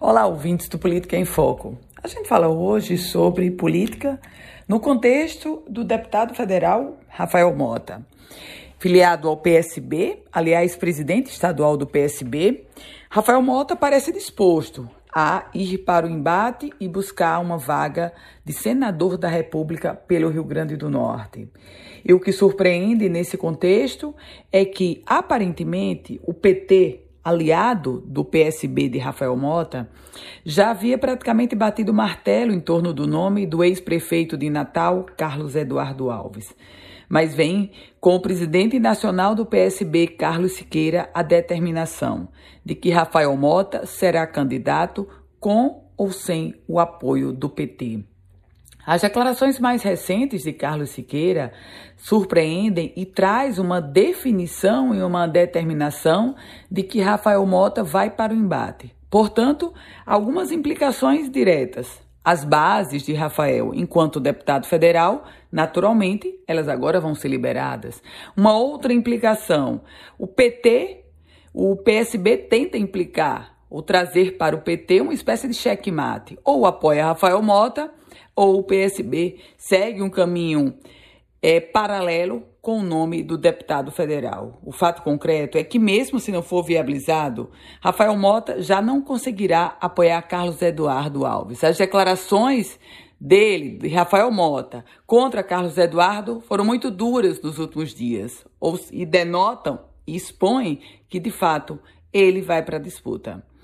Olá, ouvintes do Política em Foco. A gente fala hoje sobre política no contexto do deputado federal Rafael Mota. Filiado ao PSB, aliás, presidente estadual do PSB, Rafael Mota parece disposto a ir para o embate e buscar uma vaga de senador da República pelo Rio Grande do Norte. E o que surpreende nesse contexto é que, aparentemente, o PT aliado do PSB de Rafael Mota, já havia praticamente batido martelo em torno do nome do ex-prefeito de Natal, Carlos Eduardo Alves. Mas vem com o presidente nacional do PSB, Carlos Siqueira, a determinação de que Rafael Mota será candidato com ou sem o apoio do PT. As declarações mais recentes de Carlos Siqueira surpreendem e traz uma definição e uma determinação de que Rafael Mota vai para o embate. Portanto, algumas implicações diretas. As bases de Rafael enquanto deputado federal, naturalmente, elas agora vão ser liberadas. Uma outra implicação, o PT, o PSB tenta implicar ou trazer para o PT uma espécie de checkmate. Ou apoia Rafael Mota ou o PSB segue um caminho é, paralelo com o nome do deputado federal. O fato concreto é que, mesmo se não for viabilizado, Rafael Mota já não conseguirá apoiar Carlos Eduardo Alves. As declarações dele, de Rafael Mota, contra Carlos Eduardo foram muito duras nos últimos dias ou, e denotam e expõem que, de fato, ele vai para a disputa.